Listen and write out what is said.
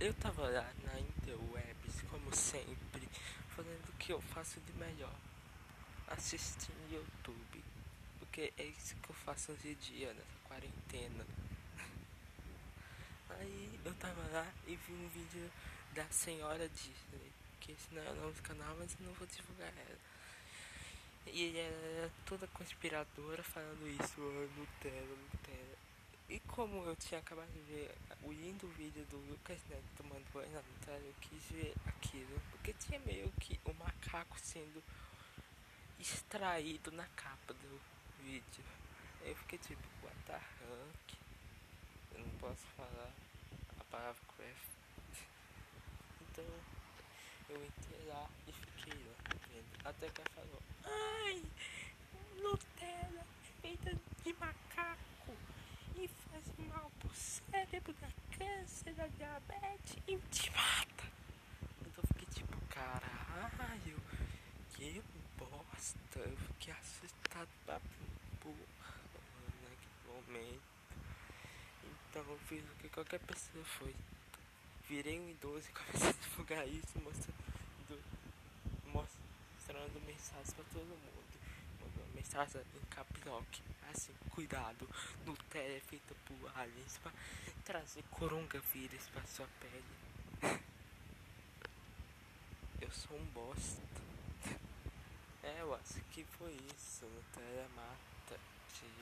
eu tava lá na interwebs, como sempre, fazendo o que eu faço de melhor, assistindo YouTube, porque é isso que eu faço hoje em dia, nessa quarentena. Aí eu tava lá e vi um vídeo da senhora Disney, que esse não é o nome do canal, mas eu não vou divulgar ela. E ela era toda conspiradora falando isso, oh, Nutella, Nutella. E como eu tinha acabado de ver o lindo vídeo do Lucas Neto tomando banho na Nutella, eu quis ver aquilo. Porque tinha meio que o um macaco sendo extraído na capa do vídeo. Eu fiquei tipo, what the heck? Eu não posso falar a palavra craft. Então eu entrei lá e fiquei lá vendo. Até que ela falou, ai, Nutella é feita de macaco e faz mal pro da câncer, da diabetes e te mata. Então eu fiquei tipo, caralho, que bosta. Eu fiquei assustado pra porra naquele momento. Então eu fiz o que qualquer pessoa foi. Virei um idoso e comecei a divulgar isso, mostrando, mostrando mensagens pra todo mundo. Mensagem em caplock. Assim, cuidado, Nutella é feita por aliens pra trazer coronavírus pra sua pele. Eu sou um bosta. É, eu acho que foi isso. Nutella mata.